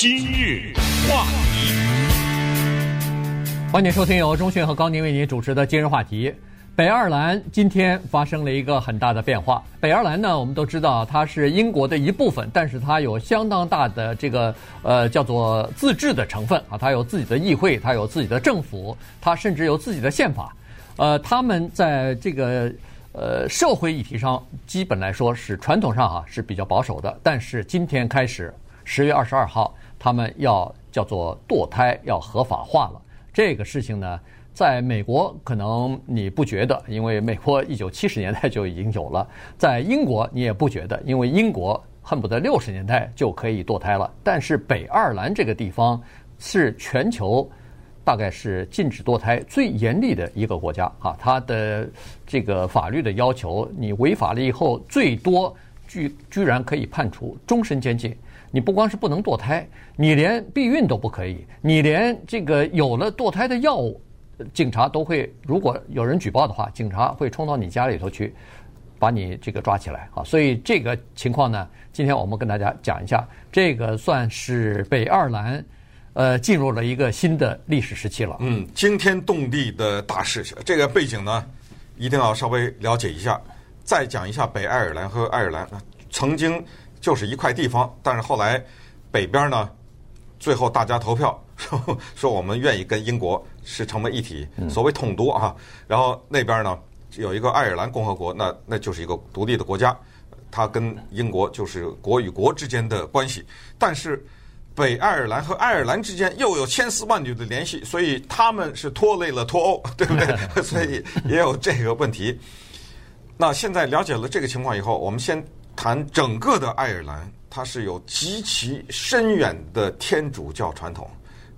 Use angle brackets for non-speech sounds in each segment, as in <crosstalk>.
今日话题，欢迎收听由钟讯和高宁为您主持的今日话题。北爱尔兰今天发生了一个很大的变化。北爱尔兰呢，我们都知道它是英国的一部分，但是它有相当大的这个呃叫做自治的成分啊，它有自己的议会，它有自己的政府，它甚至有自己的宪法。呃，他们在这个呃社会议题上，基本来说是传统上啊是比较保守的，但是今天开始，十月二十二号，他们要叫做堕胎要合法化了。这个事情呢，在美国可能你不觉得，因为美国一九七十年代就已经有了；在英国你也不觉得，因为英国恨不得六十年代就可以堕胎了。但是北爱尔兰这个地方是全球大概是禁止堕胎最严厉的一个国家啊，它的这个法律的要求，你违法了以后，最多居居然可以判处终身监禁。你不光是不能堕胎，你连避孕都不可以，你连这个有了堕胎的药物，警察都会，如果有人举报的话，警察会冲到你家里头去，把你这个抓起来啊。所以这个情况呢，今天我们跟大家讲一下，这个算是北爱尔兰，呃，进入了一个新的历史时期了。嗯，惊天动地的大事情，这个背景呢，一定要稍微了解一下。再讲一下北爱尔兰和爱尔兰曾经。就是一块地方，但是后来北边呢，最后大家投票说说我们愿意跟英国是成为一体，所谓统独啊。然后那边呢有一个爱尔兰共和国，那那就是一个独立的国家，它跟英国就是国与国之间的关系。但是北爱尔兰和爱尔兰之间又有千丝万缕的联系，所以他们是拖累了脱欧，对不对？<laughs> 所以也有这个问题。那现在了解了这个情况以后，我们先。谈整个的爱尔兰，它是有极其深远的天主教传统，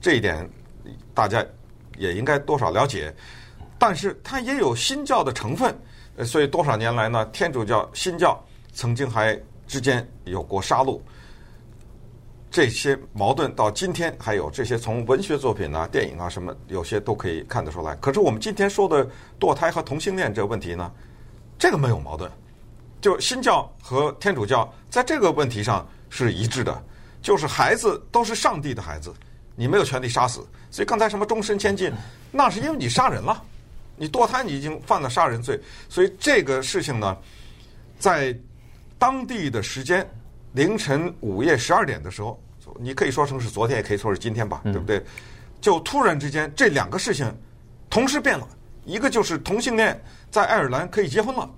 这一点大家也应该多少了解。但是它也有新教的成分，所以多少年来呢，天主教、新教曾经还之间有过杀戮，这些矛盾到今天还有。这些从文学作品啊、电影啊什么，有些都可以看得出来。可是我们今天说的堕胎和同性恋这个问题呢，这个没有矛盾。就新教和天主教在这个问题上是一致的，就是孩子都是上帝的孩子，你没有权利杀死。所以刚才什么终身监禁，那是因为你杀人了，你堕胎你已经犯了杀人罪。所以这个事情呢，在当地的时间凌晨午夜十二点的时候，你可以说成是昨天，也可以说是今天吧，对不对？就突然之间这两个事情同时变了，一个就是同性恋在爱尔兰可以结婚了。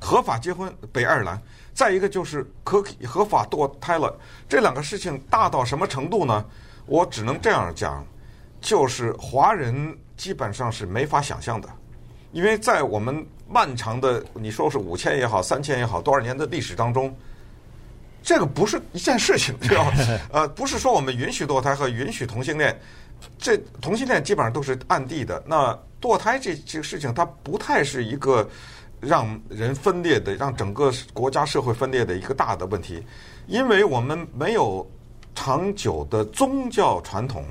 合法结婚，北爱尔兰；再一个就是可合法堕胎了。这两个事情大到什么程度呢？我只能这样讲，就是华人基本上是没法想象的，因为在我们漫长的你说是五千也好，三千也好，多少年的历史当中，这个不是一件事情，知道吗？<laughs> 呃，不是说我们允许堕胎和允许同性恋，这同性恋基本上都是暗地的。那堕胎这这个事情，它不太是一个。让人分裂的，让整个国家社会分裂的一个大的问题，因为我们没有长久的宗教传统，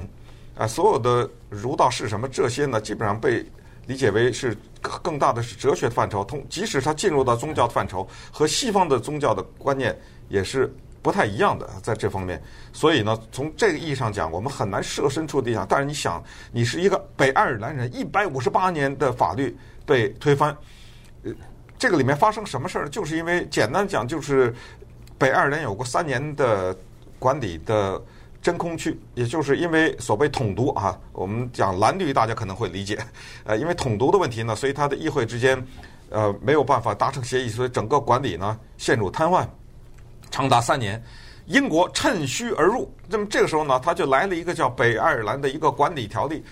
啊，所有的儒道是什么这些呢，基本上被理解为是更大的是哲学范畴。通，即使它进入到宗教范畴，和西方的宗教的观念也是不太一样的，在这方面。所以呢，从这个意义上讲，我们很难设身处地想。但是你想，你是一个北爱尔兰人，一百五十八年的法律被推翻。呃，这个里面发生什么事儿？就是因为简单讲，就是北爱尔兰有过三年的管理的真空区，也就是因为所谓统独啊，我们讲蓝绿，大家可能会理解。呃，因为统独的问题呢，所以它的议会之间呃没有办法达成协议，所以整个管理呢陷入瘫痪，长达三年。英国趁虚而入，那么这个时候呢，他就来了一个叫北爱尔兰的一个管理条例。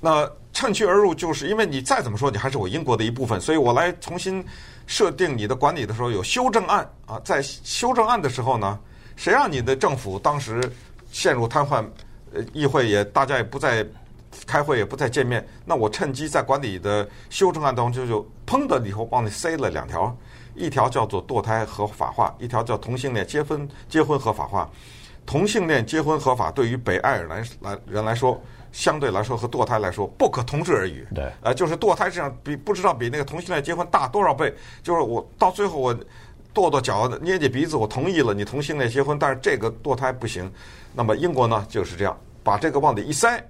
那趁虚而入，就是因为你再怎么说，你还是我英国的一部分，所以我来重新设定你的管理的时候有修正案啊。在修正案的时候呢，谁让你的政府当时陷入瘫痪，呃，议会也大家也不再开会，也不再见面，那我趁机在管理的修正案当中就就砰的以后帮你塞了两条，一条叫做堕胎合法化，一条叫同性恋结婚结婚合法化。同性恋结婚合法对于北爱尔兰来人来说。相对来说和堕胎来说不可同日而语。对，呃，就是堕胎这样比不知道比那个同性恋结婚大多少倍。就是我到最后我跺跺脚、捏捏鼻子，我同意了你同性恋结婚，但是这个堕胎不行。那么英国呢就是这样，把这个往里一塞，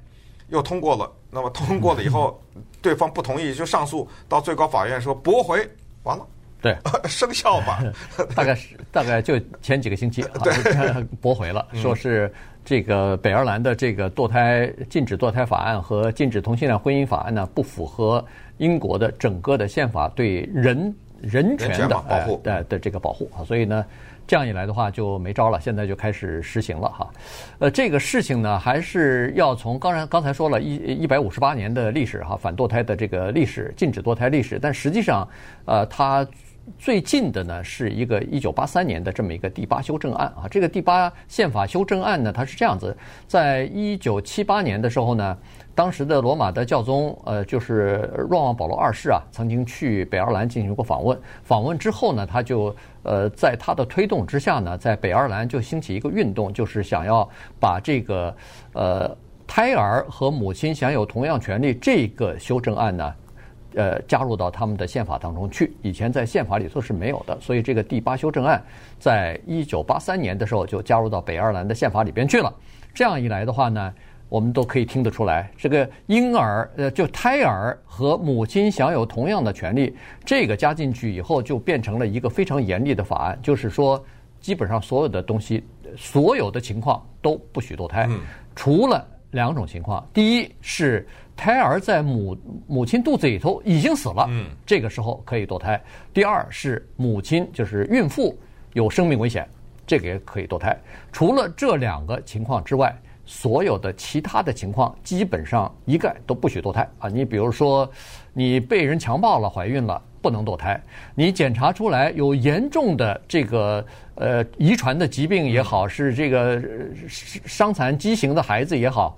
又通过了。那么通过了以后，<laughs> 对方不同意就上诉到最高法院说驳回，完了。对，<laughs> 生效吧？<laughs> 大概是大概就前几个星期，<laughs> 对，驳回了，说是这个北爱尔兰的这个堕胎禁止堕胎法案和禁止同性恋婚姻法案呢，不符合英国的整个的宪法对人人权的保护的的这个保护啊，所以呢，这样一来的话就没招了，现在就开始实行了哈。呃，这个事情呢，还是要从刚才刚才说了一一百五十八年的历史哈，反堕胎的这个历史，禁止堕胎历史，但实际上，呃，它。最近的呢，是一个一九八三年的这么一个第八修正案啊。这个第八宪法修正案呢，它是这样子：在一九七八年的时候呢，当时的罗马的教宗呃，就是若望保罗二世啊，曾经去北爱尔兰进行过访问。访问之后呢，他就呃，在他的推动之下呢，在北爱尔兰就兴起一个运动，就是想要把这个呃胎儿和母亲享有同样权利这个修正案呢。呃，加入到他们的宪法当中去。以前在宪法里头是没有的，所以这个第八修正案，在一九八三年的时候就加入到北爱尔兰的宪法里边去了。这样一来的话呢，我们都可以听得出来，这个婴儿呃，就胎儿和母亲享有同样的权利，这个加进去以后，就变成了一个非常严厉的法案，就是说，基本上所有的东西，所有的情况都不许堕胎，除了两种情况，第一是。胎儿在母母亲肚子里头已经死了，嗯，这个时候可以堕胎。第二是母亲就是孕妇有生命危险，这个也可以堕胎。除了这两个情况之外，所有的其他的情况基本上一概都不许堕胎啊。你比如说，你被人强暴了，怀孕了，不能堕胎。你检查出来有严重的这个呃遗传的疾病也好，是这个伤残畸形的孩子也好，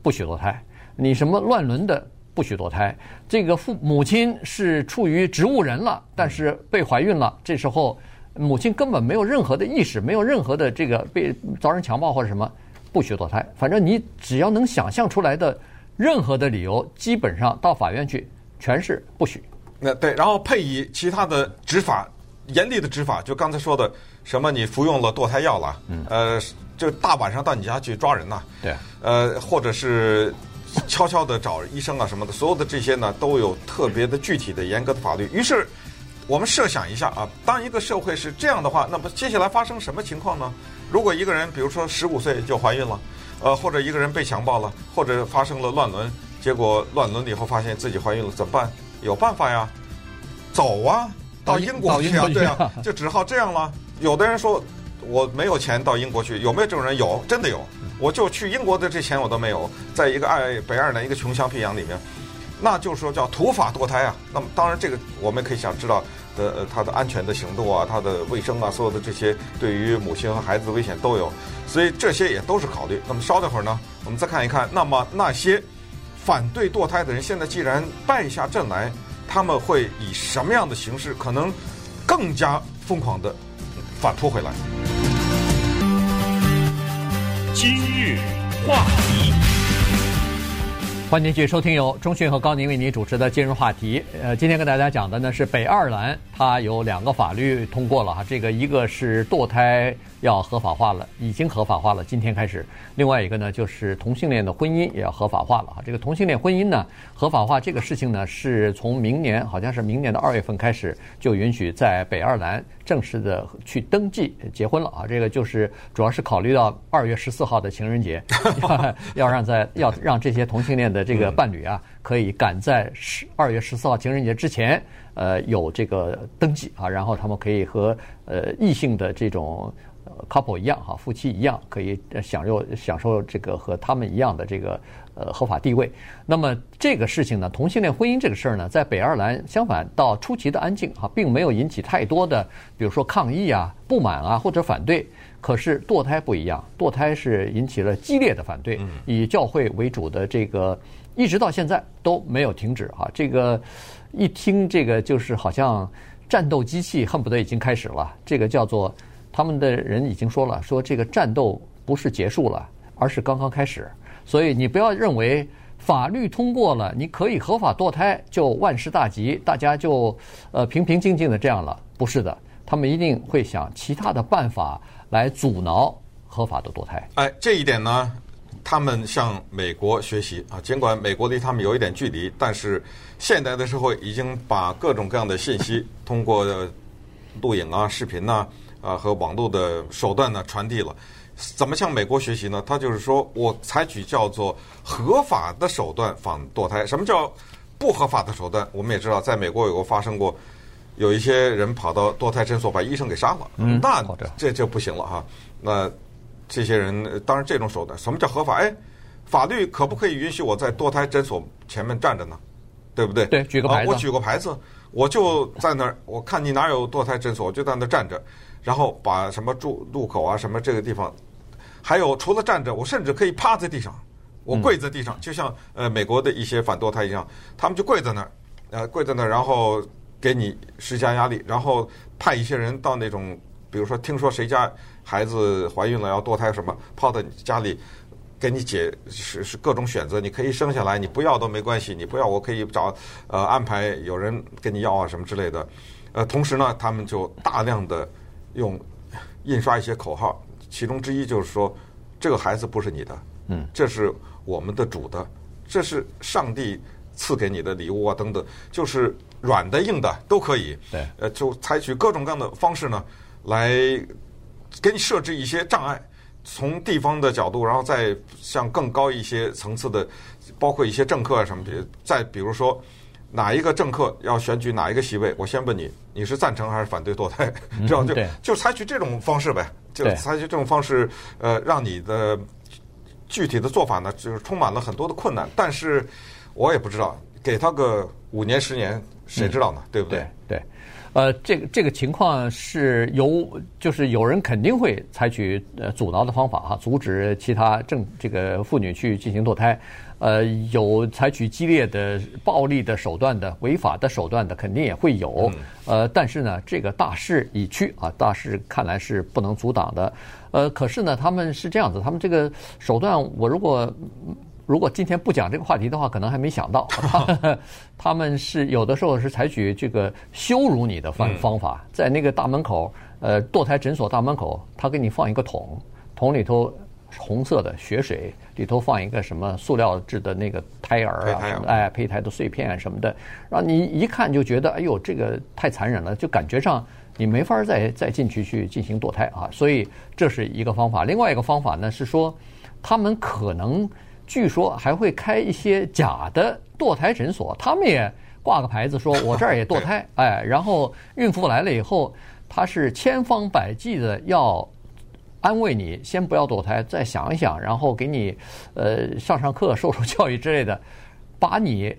不许堕胎。你什么乱伦的不许堕胎？这个父母亲是处于植物人了，但是被怀孕了，这时候母亲根本没有任何的意识，没有任何的这个被遭人强暴或者什么，不许堕胎。反正你只要能想象出来的任何的理由，基本上到法院去全是不许。那对，然后配以其他的执法，严厉的执法，就刚才说的什么，你服用了堕胎药了，嗯，呃，就大晚上到你家去抓人呐，对，呃，或者是。悄悄的找医生啊什么的，所有的这些呢都有特别的具体的严格的法律。于是，我们设想一下啊，当一个社会是这样的话，那么接下来发生什么情况呢？如果一个人比如说十五岁就怀孕了，呃，或者一个人被强暴了，或者发生了乱伦，结果乱伦了以后发现自己怀孕了，怎么办？有办法呀，走啊，到英国去啊，对啊，就只好这样了。有的人说我没有钱到英国去，有没有这种人？有，真的有。我就去英国的这钱我都没有，在一个爱北爱尔兰一个穷乡僻壤里面，那就是说叫土法堕胎啊。那么当然这个我们可以想知道的，呃，它的安全的行动啊，它的卫生啊，所有的这些对于母亲和孩子的危险都有，所以这些也都是考虑。那么稍等会儿呢，我们再看一看，那么那些反对堕胎的人，现在既然败下阵来，他们会以什么样的形式，可能更加疯狂的反扑回来？今日话题，欢迎继续收听由中讯和高宁为您主持的今日话题。呃，今天跟大家讲的呢是北爱尔兰，它有两个法律通过了哈，这个一个是堕胎。要合法化了，已经合法化了。今天开始，另外一个呢，就是同性恋的婚姻也要合法化了啊。这个同性恋婚姻呢，合法化这个事情呢，是从明年，好像是明年的二月份开始，就允许在北爱尔兰正式的去登记结婚了啊。这个就是主要是考虑到二月十四号的情人节，要让在要让这些同性恋的这个伴侣啊，可以赶在十二月十四号情人节之前，呃，有这个登记啊，然后他们可以和呃异性的这种。Couple 一样哈，夫妻一样可以享受享受这个和他们一样的这个呃合法地位。那么这个事情呢，同性恋婚姻这个事儿呢，在北爱尔兰相反倒出奇的安静哈，并没有引起太多的，比如说抗议啊、不满啊或者反对。可是堕胎不一样，堕胎是引起了激烈的反对，以教会为主的这个一直到现在都没有停止哈。这个一听这个就是好像战斗机器恨不得已经开始了，这个叫做。他们的人已经说了，说这个战斗不是结束了，而是刚刚开始。所以你不要认为法律通过了，你可以合法堕胎就万事大吉，大家就呃平平静静的这样了。不是的，他们一定会想其他的办法来阻挠合法的堕胎。哎，这一点呢，他们向美国学习啊。尽管美国离他们有一点距离，但是现代的社会已经把各种各样的信息通过录影啊、视频呐啊，啊和网络的手段呢传递了。怎么向美国学习呢？他就是说我采取叫做合法的手段防堕胎。什么叫不合法的手段？我们也知道，在美国有过发生过，有一些人跑到堕胎诊所把医生给杀了。嗯，那这就不行了哈。那这些人当然这种手段，什么叫合法？哎，法律可不可以允许我在堕胎诊所前面站着呢？对不对？对，举个牌子。我举个牌子，我就在那儿，我看你哪有堕胎诊所，我就在那儿站着。然后把什么住路口啊，什么这个地方，还有除了站着，我甚至可以趴在地上，我跪在地上，就像呃美国的一些反堕胎一样，他们就跪在那儿，呃跪在那儿，然后给你施加压力，然后派一些人到那种，比如说听说谁家孩子怀孕了要堕胎什么，跑到你家里给你解是是各种选择，你可以生下来，你不要都没关系，你不要我可以找呃安排有人跟你要啊什么之类的，呃同时呢，他们就大量的。用印刷一些口号，其中之一就是说，这个孩子不是你的，嗯，这是我们的主的，这是上帝赐给你的礼物啊，等等，就是软的硬的都可以，对，呃，就采取各种各样的方式呢，来给你设置一些障碍，从地方的角度，然后再向更高一些层次的，包括一些政客啊什么的，再比如说。哪一个政客要选举哪一个席位？我先问你，你是赞成还是反对堕胎？<laughs> 这样就就采取这种方式呗，就采取这种方式，呃，让你的具体的做法呢，就是充满了很多的困难。但是我也不知道，给他个五年十年，谁知道呢？对不对？对，呃，这个这个情况是由，就是有人肯定会采取呃阻挠的方法哈，阻止其他正这个妇女去进行堕胎。呃，有采取激烈的暴力的手段的、违法的手段的，肯定也会有。呃，但是呢，这个大势已去啊，大势看来是不能阻挡的。呃，可是呢，他们是这样子，他们这个手段，我如果如果今天不讲这个话题的话，可能还没想到。<laughs> 他，<laughs> 他们是有的时候是采取这个羞辱你的方方法，在那个大门口，呃，堕胎诊所大门口，他给你放一个桶，桶里头。红色的血水里头放一个什么塑料制的那个胎儿啊，胎哎，胚胎的碎片什么的，然后你一看就觉得，哎呦，这个太残忍了，就感觉上你没法再再进去去进行堕胎啊。所以这是一个方法。另外一个方法呢是说，他们可能据说还会开一些假的堕胎诊所，他们也挂个牌子说，我这儿也堕胎，<laughs> 哎，然后孕妇来了以后，他是千方百计的要。安慰你，先不要堕胎，再想一想，然后给你，呃，上上课、受受教育之类的，把你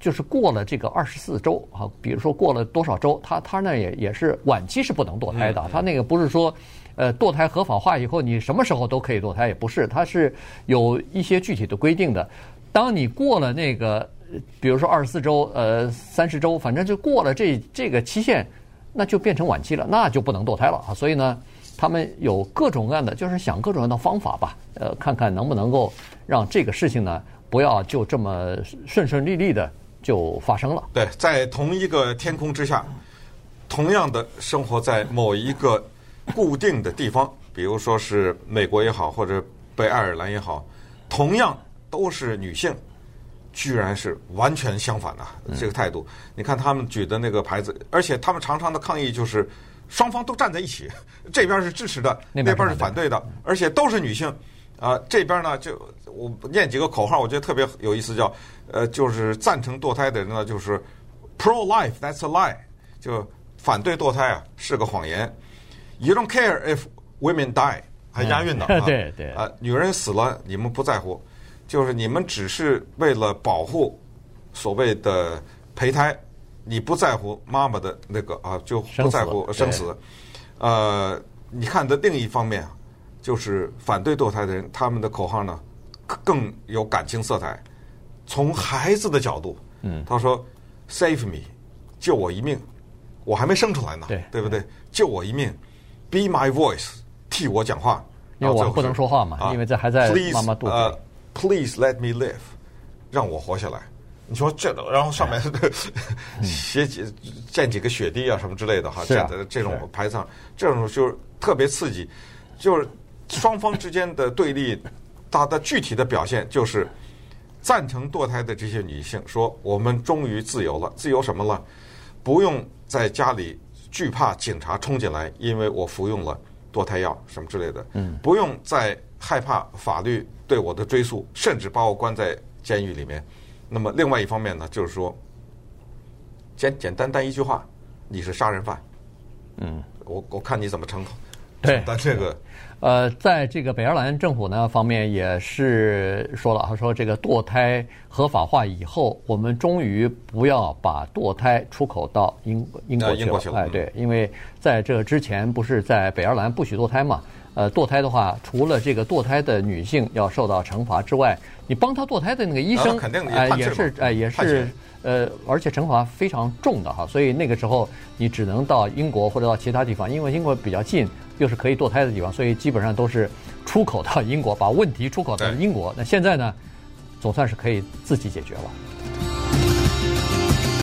就是过了这个二十四周啊，比如说过了多少周，他他那也也是晚期是不能堕胎的，他那个不是说，呃，堕胎合法化以后你什么时候都可以堕胎，也不是，它是有一些具体的规定的。当你过了那个，比如说二十四周、呃三十周，反正就过了这这个期限，那就变成晚期了，那就不能堕胎了啊。所以呢。他们有各种各样的，就是想各种各样的方法吧，呃，看看能不能够让这个事情呢，不要就这么顺顺利利的就发生了。对，在同一个天空之下，同样的生活在某一个固定的地方，<laughs> 比如说是美国也好，或者北爱尔兰也好，同样都是女性，居然是完全相反的这个态度。你看他们举的那个牌子，而且他们常常的抗议就是。双方都站在一起，这边是支持 <laughs> 的，那边是反对的，而且都是女性。啊、呃，这边呢，就我念几个口号，我觉得特别有意思，叫呃，就是赞成堕胎的人呢，就是 pro life that's a lie，就反对堕胎啊是个谎言。You don't care if women die，还押韵呢、嗯、啊，<laughs> 对对啊，女人死了你们不在乎，就是你们只是为了保护所谓的胚胎。你不在乎妈妈的那个啊，就不在乎生死。呃，你看的另一方面，就是反对堕胎的人，他们的口号呢更有感情色彩。从孩子的角度，嗯，他说：“Save me，救我一命，我还没生出来呢，对，对不对？救我一命，Be my voice，替我讲话，因为我不能说话嘛，因为这还在妈妈肚子。呃，Please let me live，让我活下来。你说这，然后上面 <laughs> 写几建几个雪地啊什么之类的哈，建在这种牌子上，这种就是特别刺激，就是双方之间的对立，它的具体的表现就是赞成堕胎的这些女性说：“我们终于自由了，自由什么了？不用在家里惧怕警察冲进来，因为我服用了堕胎药什么之类的，嗯，不用再害怕法律对我的追诉，甚至把我关在监狱里面。”那么，另外一方面呢，就是说，简简单单一句话，你是杀人犯。嗯，我我看你怎么称呼。对，但这个，呃，在这个北爱尔兰政府呢方面也是说了，他说这个堕胎合法化以后，我们终于不要把堕胎出口到英英国去了。哎，对，因为在这之前不是在北爱尔兰不许堕胎嘛。呃，堕胎的话，除了这个堕胎的女性要受到惩罚之外，你帮她堕胎的那个医生，哎、呃，也是哎、呃，也是呃，而且惩罚非常重的哈。所以那个时候你只能到英国或者到其他地方，因为英国比较近，又是可以堕胎的地方，所以基本上都是出口到英国，把问题出口到英国。那现在呢，总算是可以自己解决了。